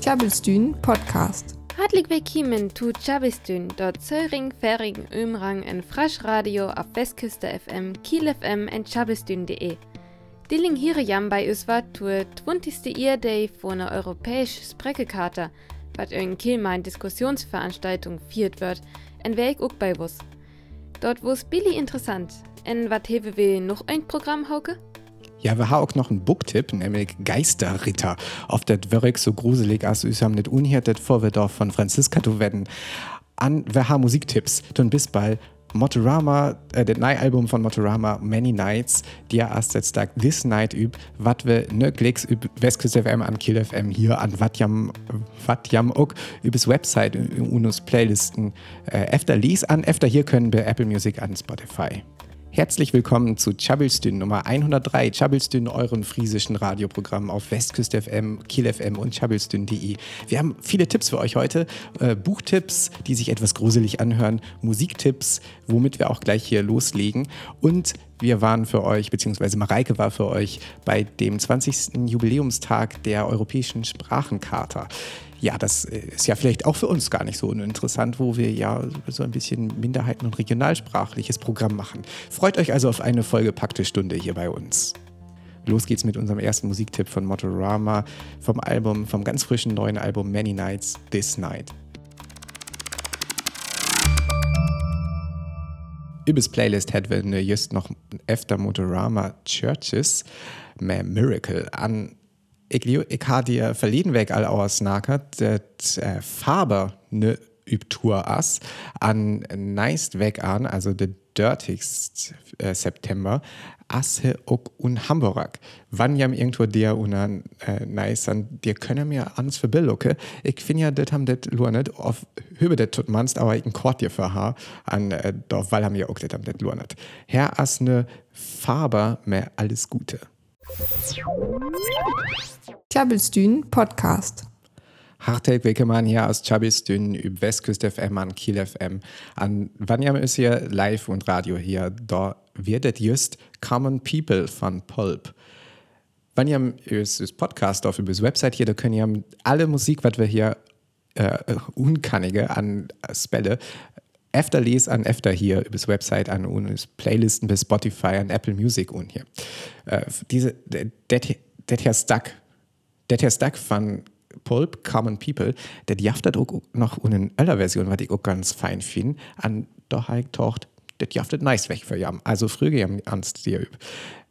Tjabelstün Podcast. Hartelijk willkommen zu Tjabelstün, dort Zöring, Färing, Ömrang en Frasch Radio auf Westküste FM, Kiel FM en Tjabelstün.de. Dilling hier jam bei war zur 20. Day von der europäischen Spreckekarte, wat in Kiel mein Diskussionsveranstaltung viert wird, en Weg auch bei wus. Dort wus Billy interessant, en wat hewe wir noch ein Programm hauke? Ja, wir haben auch noch einen Booktipp, nämlich Geisterritter. Auf das wirklich so gruselig, als wir haben nicht unhiert, das Vorwürf von Franziska zu werden. An, wir haben Musiktipps. Dann bis bald. Motorama, äh, das neue Album von Motorama, Many Nights, die ja erst jetzt Tag This Night üb, wat wir ne Klicks üb Westküste FM an Kill FM hier an wat jam, wat jam auch übers Website, unus Playlisten, äh, öfter lies an, öfter hier können wir Apple Music an Spotify. Herzlich willkommen zu Chabelstün Nummer 103. Chabelstün, euren friesischen Radioprogramm auf Westküste FM, Kiel FM und chabelstün.de. Wir haben viele Tipps für euch heute. Äh, Buchtipps, die sich etwas gruselig anhören, Musiktipps, womit wir auch gleich hier loslegen. Und wir waren für euch, beziehungsweise Mareike war für euch bei dem 20. Jubiläumstag der Europäischen Sprachencharta ja, das äh, ist ja vielleicht auch für uns gar nicht so uninteressant, wo wir ja so ein bisschen Minderheiten- und regionalsprachliches Programm machen. Freut euch also auf eine vollgepackte Stunde hier bei uns. Los geht's mit unserem ersten Musiktipp von Motorama vom Album, vom ganz frischen neuen Album Many Nights, This Night. Übers Playlist hätten wir just noch efter Motorama Churches Miracle an ich, ich habe dir verleden Weg all ausnakert, dat äh, Faber ne Übtour ass an neist weg an, also der dirtigst äh, September, asse ook un Hamburg. Wann jam irgendwo der unan äh, nice an dir könne mir ans verbilloke. Ich finde ja, das haben das nur nicht auf Höhe das tut aber ich ein Kort dir für ha an äh, doch, weil haben ja auch das haben das nur nicht. Herr as ne Faber mehr alles Gute. Tjabelstün Podcast. Hartelijk willkommen hier aus Chabistün über Westküst FM an Kiel FM. An Wanjam ist hier live und Radio hier. Da wird just Common People von Pulp. Wanjam ist das Podcast auf über das Website hier, da können ihr alle Musik, was wir hier äh, unkannige an Spelle öfter les an öfter hier über das Website an und Playlisten bis Spotify an Apple Music und hier. Äh, diese, das hier Stuck, das hier Stuck von Pulp, Common People, der jaftet auch noch eine ältere Version, was ich auch ganz fein finde, an doch halt tocht, das jaftet nice weg für jam. Also früher jam ernst dir üb.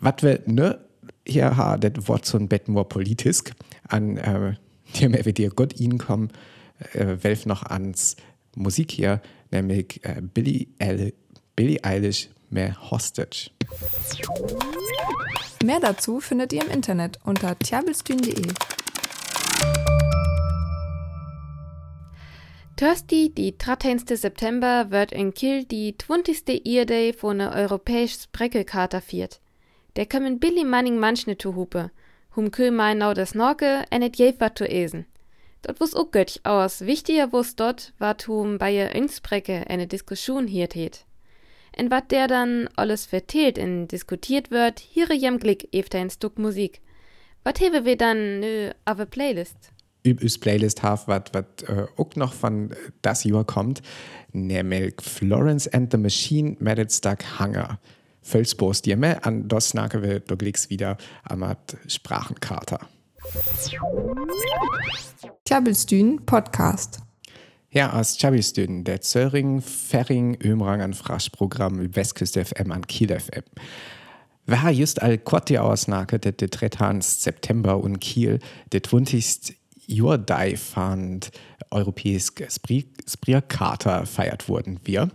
Was wir ne hier ha, das Wort so ein Bett more politisk an, äh, dem wir dir Gott ihnen kommen, äh, welf noch ans Musik hier, nämlich äh, Billie, Eilish mehr Hostage. Mehr dazu findet ihr im Internet unter tjabelstün.de. Thursday, die 13. September, wird in Kiel die 20. Earday von der europäischen Spreckelkarte viert. Der kommen Billy Manning manchne zu hupe, hum Kühl mein das Norke, en et jev wat zu esen. Dort wus auch göttlich aus. Wichtiger wus dort, wat bei ihr Insprecke eine Diskussion hier tät. En wat der dann alles vertelt in diskutiert wird, hier jem Glick efter ein Stück Musik. Wat hewe wir dann nö auf a Playlist? Übs Playlist haf, wat, wat äh, auch noch von das Jahr kommt, nämlich Florence and the Machine mit Stuck Hunger. Völsbos dir mehr an das wir du glickst wieder am Sprachenkater. Tjabelstün Podcast. Ja, aus Tjabelstün, der Zöring, Ferring, Ömrang an Fraschprogramm Westküste FM an Kiel FM. Wer just all Quatti ausnake, der der 3. September und Kiel, der 20. Jordai fand europäisch Sprierkater feiert wurden wir.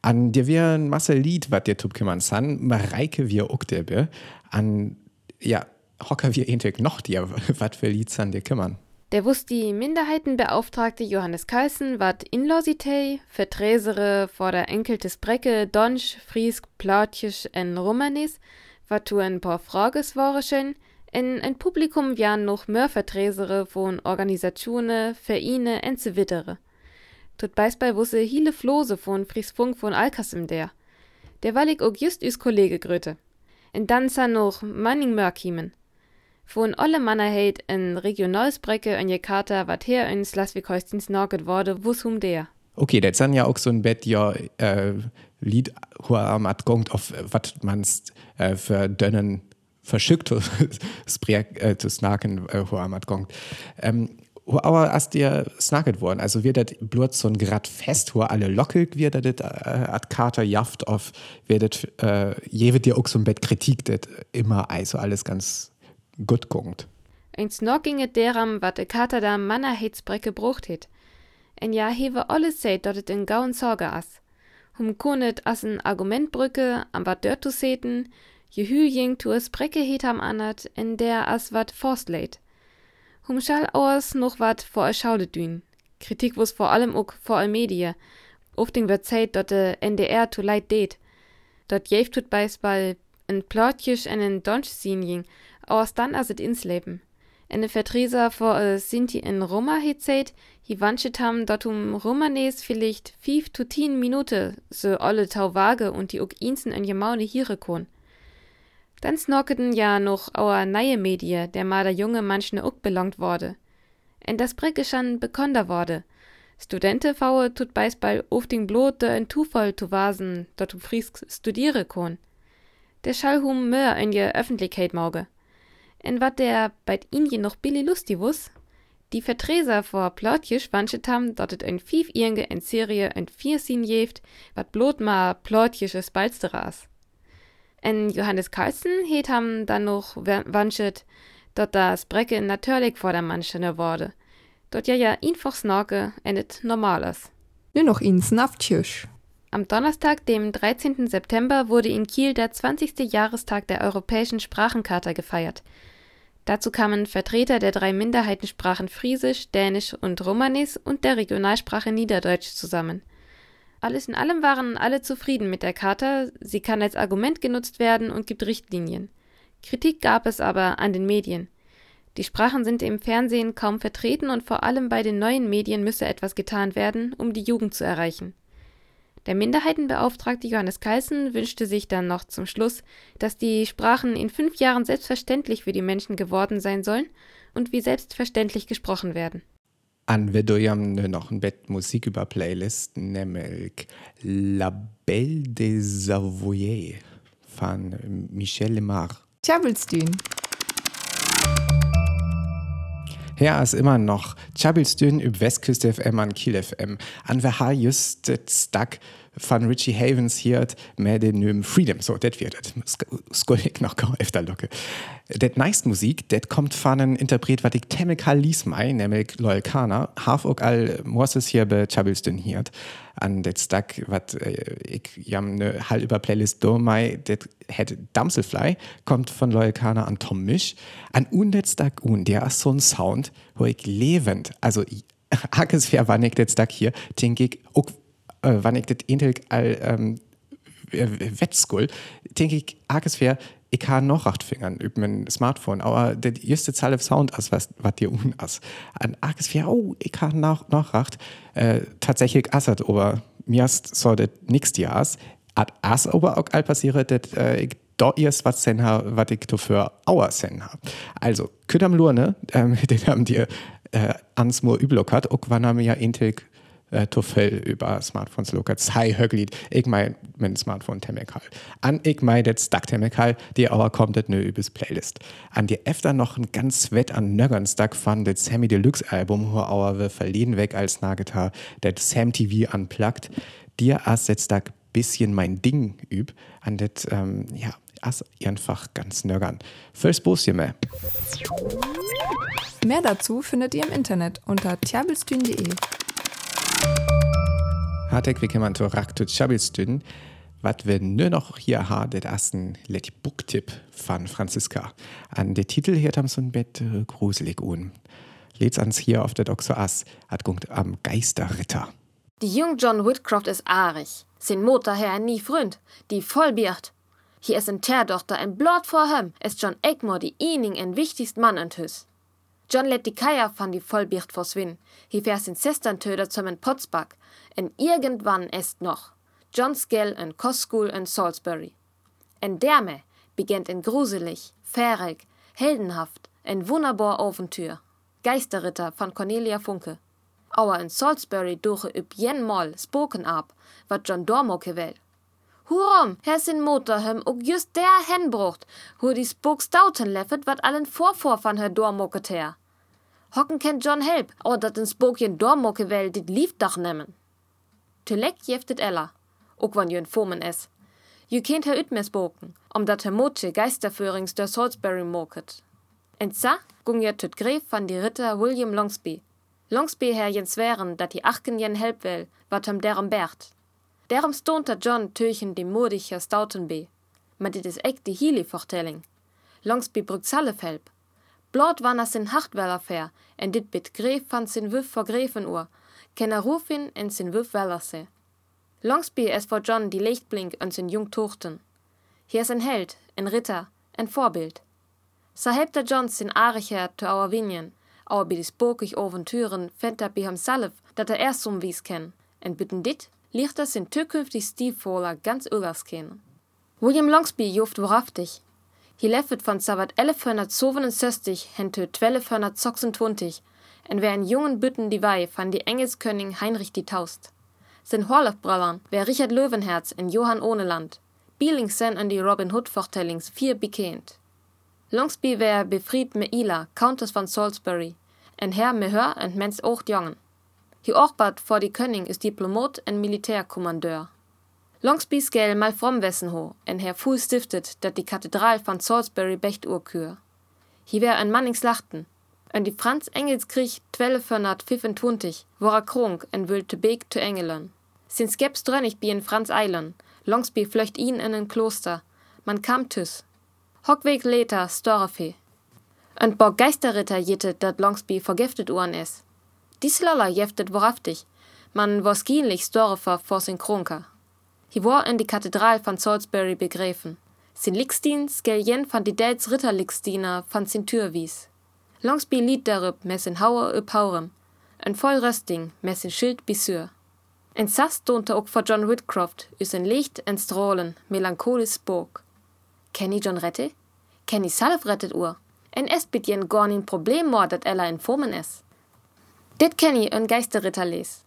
An der wir ein Masse Lied, was der Tupkemann san, Mareike wir Uktebe, an, ja, hocker wir entek noch dir, wat für Lied san dir kümmern. Der wusst die Minderheitenbeauftragte Johannes Keißen wat Inlositei, Vertresere vor der Enkeltes Brecke, Donsch, Friesk, Plautjisch en Romanis, wat tu ein paar Frages wareschen, en ein Publikum jan noch mehr Vertresere von Organisationen, Vereine en so wittere. Tut beisbei wusse hile Flose von Friesfunk von Alkasim der. Der wallig og just üs Kollege gröte. En dann sa noch Manning Mörkiemen. Von alle Manner heit en Regionalsbrecke an Jakarta wat her in Schleswig-Holsteins Norget wurde, wo's hum der. Okay, das sind ja auch so ein Bett, ja, äh, Lied, wo am at gongt auf was man's äh, für dünnen verschickt Sprek äh, zu snacken, äh, wo am at gongt. Ähm, wo aber erst dir snacket worden, also wird das blut so ein grad fest, wo alle lockig wird das äh, at Kater jaft auf, wird das, äh, je wird dir auch so ein Bett Kritik, das immer also alles ganz gut gongt. Eins noch ginge deram, wat de Kater da Manner Heitsbrecke brucht het. En ja hewe alles seht, et en gauen Sorge ass. Hum konet as en Argumentbrücke, am wat dört zu seten, je hü jing tu es Brecke het am anert, en der as wat forstleit. Hum schall auers noch wat vor e Schaude dün. Kritik wus vor allem ook vor all Medie. Ofting wird zeit, dat de NDR to leid det. Dort jef tut beisball en plotjisch en en Donch sinjing, aus dann as et ins Leben. Ene Vertreser vor äh, Sinti in Roma hezeit, hi wanchet ham dort um Romanes vielleicht fief to tien Minute so alle Tauwage und die ook insen en jemaune hiere kon. Dann snorketen ja noch auer neue Medie, der ma der junge manchne ook belangt wurde. En das Brecke schon bekonder wurde. Studente faue tut beisball ofting blot de en Tufall zu wasen, dort um Friesk studiere kon. Der Schallhum mör in je Öffentlichkeit mauge en wat der bei Indien noch billy lustig wus, die Vertreser vor Plotjisch wanchet ham, dort et ein fief irge en Serie en vier sin jeft, wat blot ma plotjisches Balsteras. En Johannes Carlsen het ham dann noch wanchet, dort das Brecke natürlich vor der Manschene wurde. Dort ja ja einfach snorke en et normales. Nur noch in Snaftjusch. Am Donnerstag, dem 13. September, wurde in Kiel der 20. Jahrestag der Europäischen Sprachencharta gefeiert. Dazu kamen Vertreter der drei Minderheitensprachen Friesisch, Dänisch und Romanis und der Regionalsprache Niederdeutsch zusammen. Alles in allem waren alle zufrieden mit der Charta, sie kann als Argument genutzt werden und gibt Richtlinien. Kritik gab es aber an den Medien. Die Sprachen sind im Fernsehen kaum vertreten und vor allem bei den neuen Medien müsse etwas getan werden, um die Jugend zu erreichen. Der Minderheitenbeauftragte Johannes Keißen wünschte sich dann noch zum Schluss, dass die Sprachen in fünf Jahren selbstverständlich für die Menschen geworden sein sollen und wie selbstverständlich gesprochen werden. An vedojam noch ein Bett Musik über Playlist, nämlich La Belle des Savoyers von Michel Lemar. Tjabelstün. Her ist immer noch Tjabelstün über Westküste FM an Kiel FM. An ha just Stack von Richie Havens hier mit den Freedom. So, das wird es. Skoll ich noch öfter locke. Det nächste Musik, das kommt von einem Interpret, was ich Temekal lies mei, nämlich Loyal Kana. Haf auch all Moses hier bei Chabelstön hier. An det Stack, was äh, ich jam ne halt über Playlist do mei, det het Damselfly, kommt von Loyal Kana an Tom Misch. An det Stack un, der ist so ein Sound, wo ich lebend, also Hackes ich det Stack hier, denke ich, äh, wann ich das Intel all ähm, Wettskul, denke ich, arges fair, ich kann noch acht Fingern über mein Smartphone, aber der erste Zahl auf Sound als was, was dir un ist. An arges fair, oh, ich kann noch, noch acht, äh, tatsächlich assert, aber mir ist so das nächste Jahr, at as aber auch all passiert, dass äh, ich da erst was sen ha, was ich dafür auer sen ha. Also, Küdam Lurne, ähm, den haben dir äh, ans Moor üblock hat, auch wann haben ja Intel äh, Toffel über Smartphones lokat. Sei höglied, ich mein, mein Smartphone temekal. An ich mein das Stack temekal, die aber kommt das nur übers Playlist. An die öfter noch ein ganz wett an Nöggern Stack von das Sammy Deluxe Album, wo aber verliehen weg als Nagetar, das Sam TV unplugged. Dir as jetzt Stack bisschen mein Ding üb, an das, ähm, ja, as einfach ganz nöggern. First Boost mehr. Mehr dazu findet ihr im Internet unter tjabelstün.de. Man to raktu Chabelstün, wat wir nur noch hier ha, det ersten Let Booktipp von Franziska. An der Titel hier haben so ein Bett äh, gruselig un. Lädt's ans hier auf der Doxo Ass, hat gungt am Geisterritter. Die jung John Whitcroft ist aarig. Sin Motorherr nie fründ, die vollbiert. Hier ist ein Terdochter ein Blot vor hem, ist John Egmore die Ening en wichtigst Mann und hüs. John let die Keier van die Vollbicht verswinnen. Hier fährst in Sesterntöder zum en Potsbach. En irgendwann est noch. John Skell en Coschool en Salisbury. En derme beginnt en gruselig, fährig, heldenhaft, Ein wunderbar Aventür. Geisterritter von Cornelia Funke. Aber in Salisbury duche üb jen Mal Spoken ab, wat John Dormoke will. Hurom, her sin Motorhem ook just der henbrucht, hu die Spooks dauten leffet, wat allen Vorvor van her Dormoke ter. Hocken kennt John Help, aber dat in Spokjen Dormoke will, dit Liefdach nemmen. Tulek jeftet Ella, ook wann jön Fomen es. Je kennt her üt mehr spoken, om dat her Moche Geisterführings der Salisbury moket. En sa gung je tut Gref van die Ritter William Longsby. Longsby her jens wären, dat die Achten jen help will, wat hem derom bert. Derom stonter John teuchen die modiger Stoutenby. Maar dit is echt die Healy-Vertelling. Longsby brugt salf help. Blot wann er sin Hachtweller fair, en dit bit Gref van sin Wüff vor Grevenuhr, ken er Rufin en sin Wüff Weller se. Longsby es vor John die Lichtblink an sin Jung Tochten. Hier is ein Held, ein Ritter, ein Vorbild. Sa der John sin Aricher to our Vinien, aber bi die spokig Aventüren fent er bi ham Salf, dat er erst um wies ken, en bitten dit, liegt er sin zukünftig Stiefvoller ganz ögers kennen. William Longsby joft wahrhaftig. Hi leffet von Savat 1167 hen to 1226, en wer en jungen Bütten die Wei van die Engelskönig Heinrich die Taust. Sin Horlefbrallern wär Richard Löwenherz en Johann Ohneland, Bielings sen an die Robin Hood Vortellings vier bekennt. Longsby wär befried me Ila, Countess von Salisbury, en Herr me hör en mens ocht jongen. Hi ochbart vor die Könning is Diplomat en Militärkommandeur. Longsby gel mal from wessen ho, en Herr Fuhl stiftet, dat die Kathedral von Salisbury becht urkür. Hi wär ein Mannings lachten, en die Franz Engelskrieg 1225, wora kronk en wülte Beek zu Engelen. Sin skeps drönnig bi in Franz Eilen, Longsby flöcht ihn in ein Kloster, man kam tüss. Hockweg later Storfe. Und Bock Geisterritter jittet, dat Longsby vergiftet uhren is. Dies Lolla jeftet wahrhaftig, man war skinlich Storfer vor sin Kronker. Hi war in die Kathedral von Salisbury begräfen. Sin Lixdien skeljen van die Dels Ritterlixdiener van sin Tür wies. Longsby lied darüb mes in Hauer üb Haurem, en voll Rösting mes in Schild bisür. En Sass donte ook vor John Whitcroft is en Licht en Strahlen, melancholis Burg. Kenny John rette? Kenny Salf rettet ur. En est bit jen gornin Problem mor, dat ella in Formen es. Dit Kenny en Geisterritter les.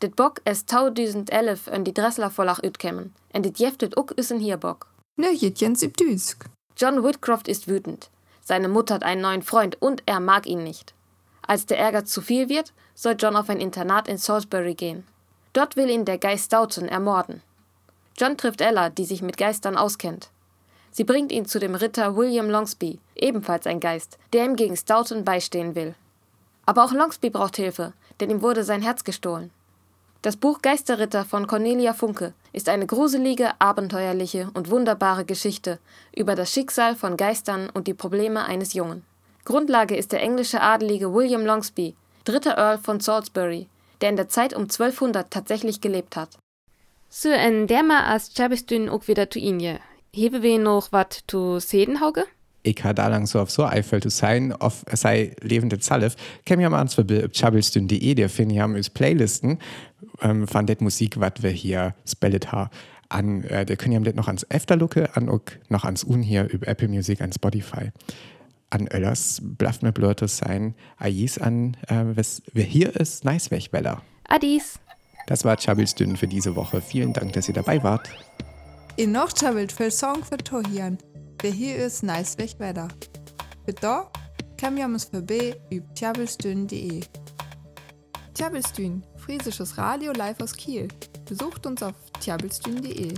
Dit Bock es 1011 en die Dressler vollach ütkemmen, en dit jeftet ook üssen hier Bock. Ne Jens im Düsk. John Whitcroft ist wütend. Seine Mutter hat einen neuen Freund und er mag ihn nicht. Als der Ärger zu viel wird, soll John auf ein Internat in Salisbury gehen. Dort will ihn der Geist Stoughton ermorden. John trifft Ella, die sich mit Geistern auskennt. Sie bringt ihn zu dem Ritter William Longsby, ebenfalls ein Geist, der ihm gegen Stoughton beistehen will. Aber auch Longsby braucht Hilfe, denn ihm wurde sein Herz gestohlen. Das Buch Geisterritter von Cornelia Funke ist eine gruselige, abenteuerliche und wunderbare Geschichte über das Schicksal von Geistern und die Probleme eines Jungen. Grundlage ist der englische Adelige William Longsby, dritter Earl von Salisbury, der in der Zeit um 1200 tatsächlich gelebt hat. So en derma as Chabistün ook wieder zu Inje. Hebe we noch wat zu seden Ich ha da lang so auf so Eifel zu sein, auf sei lebende Zalef, kem ja mal ans Verbild auf chabelstün.de, der finden ja uns Playlisten, ähm, von det Musik, wat wir hier spellet ha. An, äh, der können ja das noch ans Efterlucke, an auch noch ans Un hier über Apple Music, an Spotify. An Öllers blafft mir blödes sein, Ais an, äh, was, wer hier ist, nice Wegweller. Adis. Das war Chabelstün für diese Woche. Vielen Dank, dass ihr dabei wart. In noch chabelt für Song für Tohian. Der hier ist nice weiter. Für da kann wir uns vorbei über tjabelstün.de. Tjabelstün, friesisches Radio live aus Kiel. Besucht uns auf tjabelstün.de.